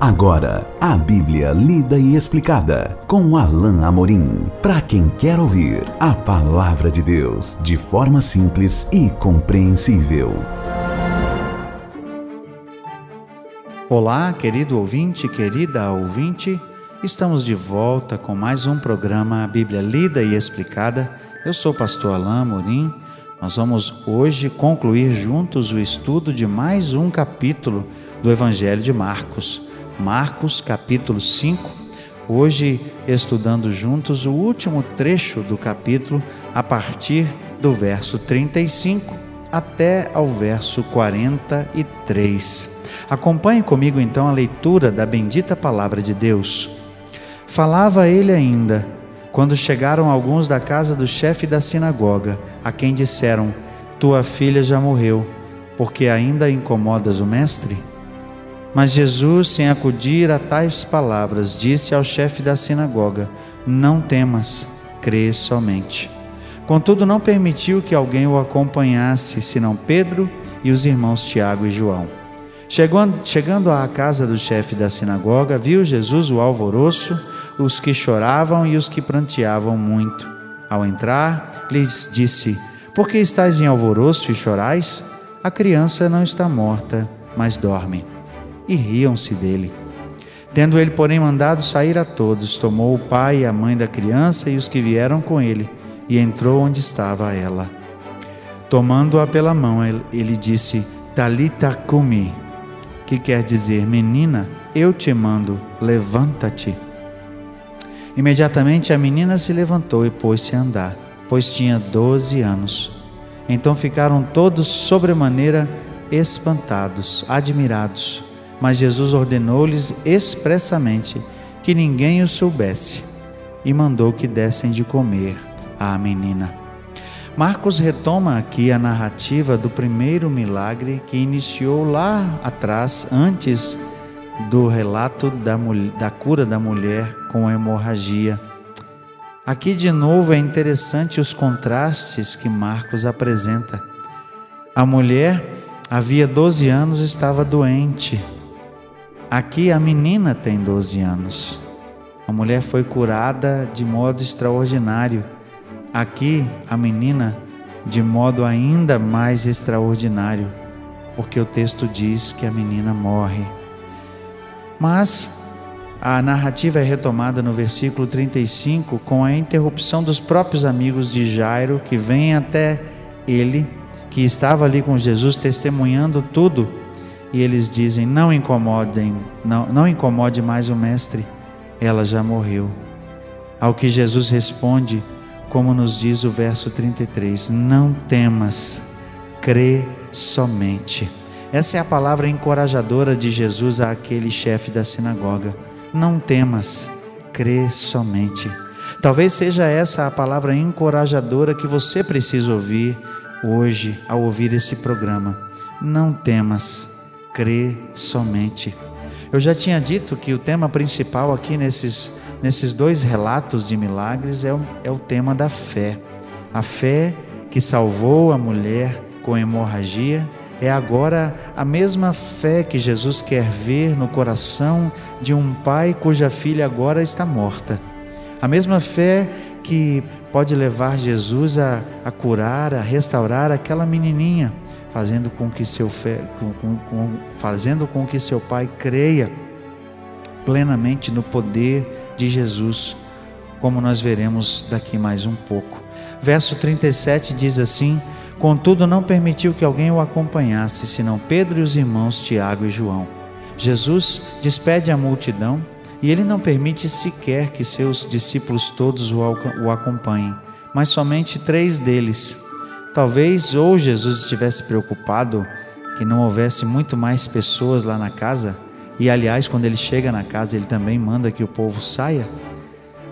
Agora, a Bíblia lida e explicada com Alain Amorim. Para quem quer ouvir a palavra de Deus de forma simples e compreensível. Olá, querido ouvinte, querida ouvinte. Estamos de volta com mais um programa Bíblia lida e explicada. Eu sou o pastor Alain Amorim. Nós vamos hoje concluir juntos o estudo de mais um capítulo do Evangelho de Marcos. Marcos capítulo 5, hoje estudando juntos o último trecho do capítulo, a partir do verso 35 até ao verso 43. Acompanhe comigo então a leitura da bendita palavra de Deus. Falava ele ainda, quando chegaram alguns da casa do chefe da sinagoga, a quem disseram: Tua filha já morreu, porque ainda incomodas o mestre? Mas Jesus, sem acudir a tais palavras, disse ao chefe da sinagoga: Não temas, crê somente. Contudo, não permitiu que alguém o acompanhasse, senão Pedro e os irmãos Tiago e João. Chegando à casa do chefe da sinagoga, viu Jesus o alvoroço, os que choravam e os que pranteavam muito. Ao entrar, lhes disse: Por que estáis em alvoroço e chorais? A criança não está morta, mas dorme e riam-se dele. Tendo ele, porém, mandado sair a todos, tomou o pai e a mãe da criança e os que vieram com ele, e entrou onde estava ela. Tomando-a pela mão, ele disse: Talita cumi, que quer dizer, menina, eu te mando, levanta-te. Imediatamente a menina se levantou e pôs-se a andar, pois tinha doze anos. Então ficaram todos sobremaneira espantados, admirados mas Jesus ordenou-lhes expressamente que ninguém o soubesse e mandou que dessem de comer à menina. Marcos retoma aqui a narrativa do primeiro milagre que iniciou lá atrás, antes do relato da, da cura da mulher com hemorragia. Aqui de novo é interessante os contrastes que Marcos apresenta. A mulher havia 12 anos estava doente, Aqui a menina tem 12 anos. A mulher foi curada de modo extraordinário. Aqui a menina de modo ainda mais extraordinário, porque o texto diz que a menina morre. Mas a narrativa é retomada no versículo 35 com a interrupção dos próprios amigos de Jairo que vêm até ele, que estava ali com Jesus testemunhando tudo e eles dizem: Não incomodem, não, não incomode mais o mestre, ela já morreu. Ao que Jesus responde, como nos diz o verso 33, não temas, crê somente. Essa é a palavra encorajadora de Jesus àquele chefe da sinagoga. Não temas, crê somente. Talvez seja essa a palavra encorajadora que você precisa ouvir hoje ao ouvir esse programa. Não temas, crê somente. Eu já tinha dito que o tema principal aqui nesses, nesses dois relatos de milagres é o, é o tema da fé. A fé que salvou a mulher com hemorragia é agora a mesma fé que Jesus quer ver no coração de um pai cuja filha agora está morta. A mesma fé que pode levar Jesus a, a curar, a restaurar aquela menininha fazendo com que seu fé, com, com, com, fazendo com que seu pai creia plenamente no poder de Jesus, como nós veremos daqui mais um pouco. Verso 37 diz assim: Contudo, não permitiu que alguém o acompanhasse, senão Pedro e os irmãos Tiago e João. Jesus despede a multidão e ele não permite sequer que seus discípulos todos o acompanhem, mas somente três deles Talvez ou Jesus estivesse preocupado que não houvesse muito mais pessoas lá na casa, e aliás, quando ele chega na casa, ele também manda que o povo saia.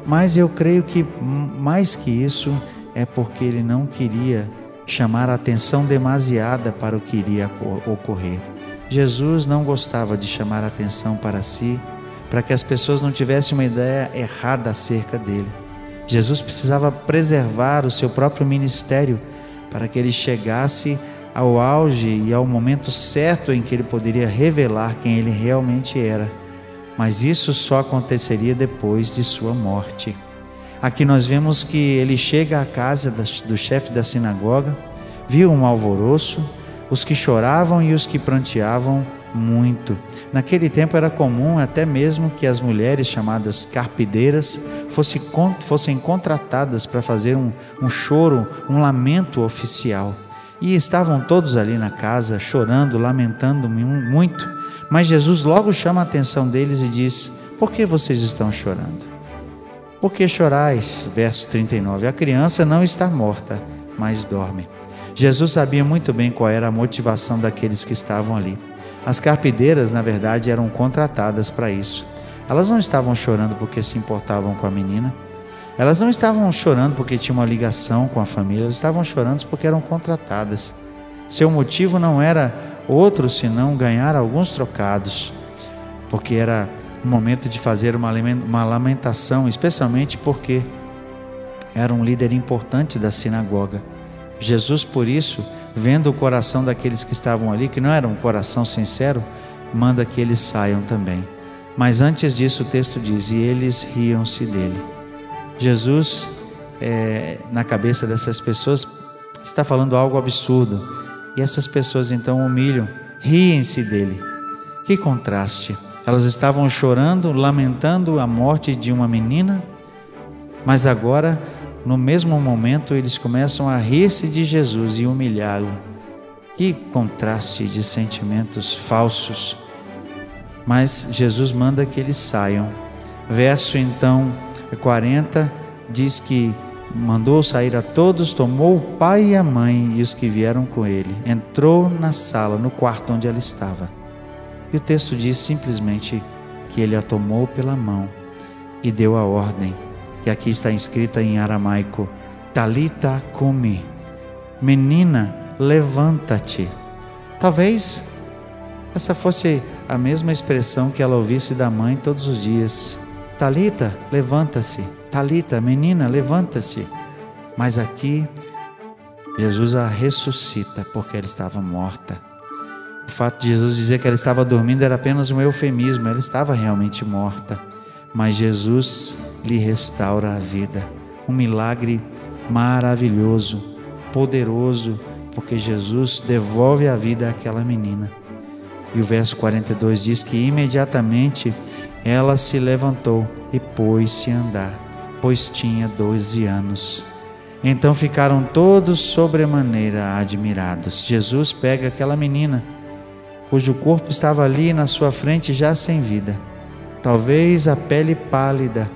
Mas eu creio que mais que isso é porque ele não queria chamar a atenção demasiada para o que iria ocorrer. Jesus não gostava de chamar a atenção para si, para que as pessoas não tivessem uma ideia errada acerca dele. Jesus precisava preservar o seu próprio ministério para que ele chegasse ao auge e ao momento certo em que ele poderia revelar quem ele realmente era. mas isso só aconteceria depois de sua morte. Aqui nós vemos que ele chega à casa do chefe da sinagoga, viu um alvoroço, os que choravam e os que pranteavam muito. Naquele tempo era comum até mesmo que as mulheres chamadas carpideiras fossem, fossem contratadas para fazer um, um choro, um lamento oficial. E estavam todos ali na casa, chorando, lamentando muito. Mas Jesus logo chama a atenção deles e diz: Por que vocês estão chorando? Por que chorais? Verso 39. A criança não está morta, mas dorme. Jesus sabia muito bem qual era a motivação daqueles que estavam ali. As carpideiras, na verdade, eram contratadas para isso. Elas não estavam chorando porque se importavam com a menina. Elas não estavam chorando porque tinham uma ligação com a família, elas estavam chorando porque eram contratadas. Seu motivo não era outro senão ganhar alguns trocados, porque era o momento de fazer uma lamentação, especialmente porque era um líder importante da sinagoga. Jesus, por isso, vendo o coração daqueles que estavam ali, que não era um coração sincero, manda que eles saiam também. Mas antes disso, o texto diz: E eles riam-se dele. Jesus, é, na cabeça dessas pessoas, está falando algo absurdo. E essas pessoas então humilham, riem-se dele. Que contraste! Elas estavam chorando, lamentando a morte de uma menina, mas agora no mesmo momento eles começam a rir-se de Jesus e humilhá-lo. Que contraste de sentimentos falsos. Mas Jesus manda que eles saiam. Verso então 40 diz que mandou sair a todos, tomou o pai e a mãe e os que vieram com ele, entrou na sala, no quarto onde ela estava. E o texto diz simplesmente que ele a tomou pela mão e deu a ordem que aqui está escrita em aramaico: Talita kumi. Menina, levanta-te. Talvez essa fosse a mesma expressão que ela ouvisse da mãe todos os dias. Talita, levanta-se. Talita, menina, levanta-se. Mas aqui Jesus a ressuscita porque ela estava morta. O fato de Jesus dizer que ela estava dormindo era apenas um eufemismo, ela estava realmente morta. Mas Jesus lhe restaura a vida. Um milagre maravilhoso, poderoso, porque Jesus devolve a vida àquela menina. E o verso 42 diz que imediatamente ela se levantou e pôs-se a andar, pois tinha doze anos. Então ficaram todos sobremaneira admirados. Jesus pega aquela menina, cujo corpo estava ali na sua frente já sem vida, talvez a pele pálida,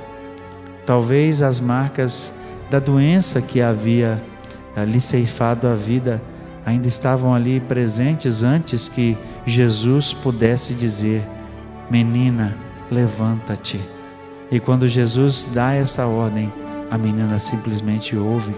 Talvez as marcas da doença que havia lhe ceifado a vida ainda estavam ali presentes antes que Jesus pudesse dizer: Menina, levanta-te. E quando Jesus dá essa ordem, a menina simplesmente ouve.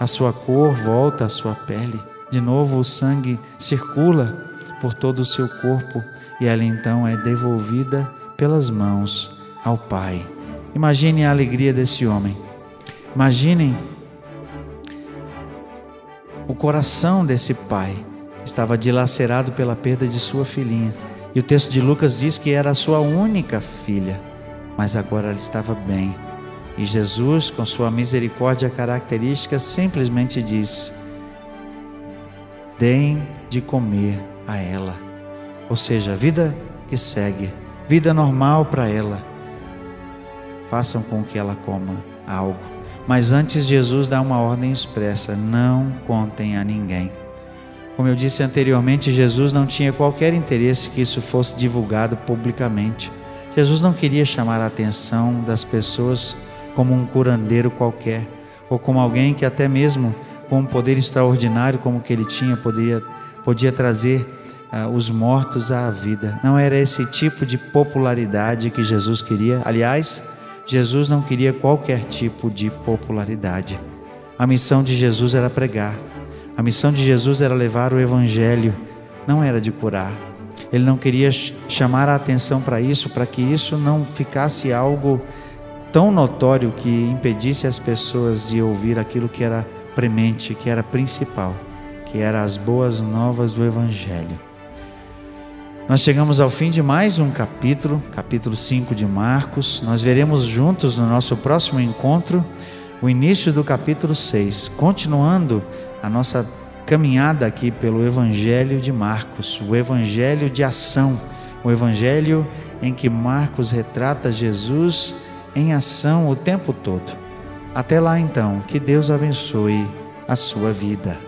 A sua cor volta à sua pele. De novo o sangue circula por todo o seu corpo e ela então é devolvida pelas mãos ao Pai. Imaginem a alegria desse homem. Imaginem o coração desse pai estava dilacerado pela perda de sua filhinha. E o texto de Lucas diz que era a sua única filha, mas agora ela estava bem. E Jesus, com sua misericórdia característica, simplesmente diz: Deem de comer a ela. Ou seja, vida que segue, vida normal para ela façam com que ela coma algo. Mas antes Jesus dá uma ordem expressa: não contem a ninguém. Como eu disse anteriormente, Jesus não tinha qualquer interesse que isso fosse divulgado publicamente. Jesus não queria chamar a atenção das pessoas como um curandeiro qualquer, ou como alguém que até mesmo com um poder extraordinário como que ele tinha poderia, podia trazer uh, os mortos à vida. Não era esse tipo de popularidade que Jesus queria. Aliás, Jesus não queria qualquer tipo de popularidade. A missão de Jesus era pregar. A missão de Jesus era levar o evangelho, não era de curar. Ele não queria chamar a atenção para isso, para que isso não ficasse algo tão notório que impedisse as pessoas de ouvir aquilo que era premente, que era principal, que era as boas novas do evangelho. Nós chegamos ao fim de mais um capítulo, capítulo 5 de Marcos. Nós veremos juntos no nosso próximo encontro o início do capítulo 6, continuando a nossa caminhada aqui pelo Evangelho de Marcos, o Evangelho de ação, o Evangelho em que Marcos retrata Jesus em ação o tempo todo. Até lá então, que Deus abençoe a sua vida.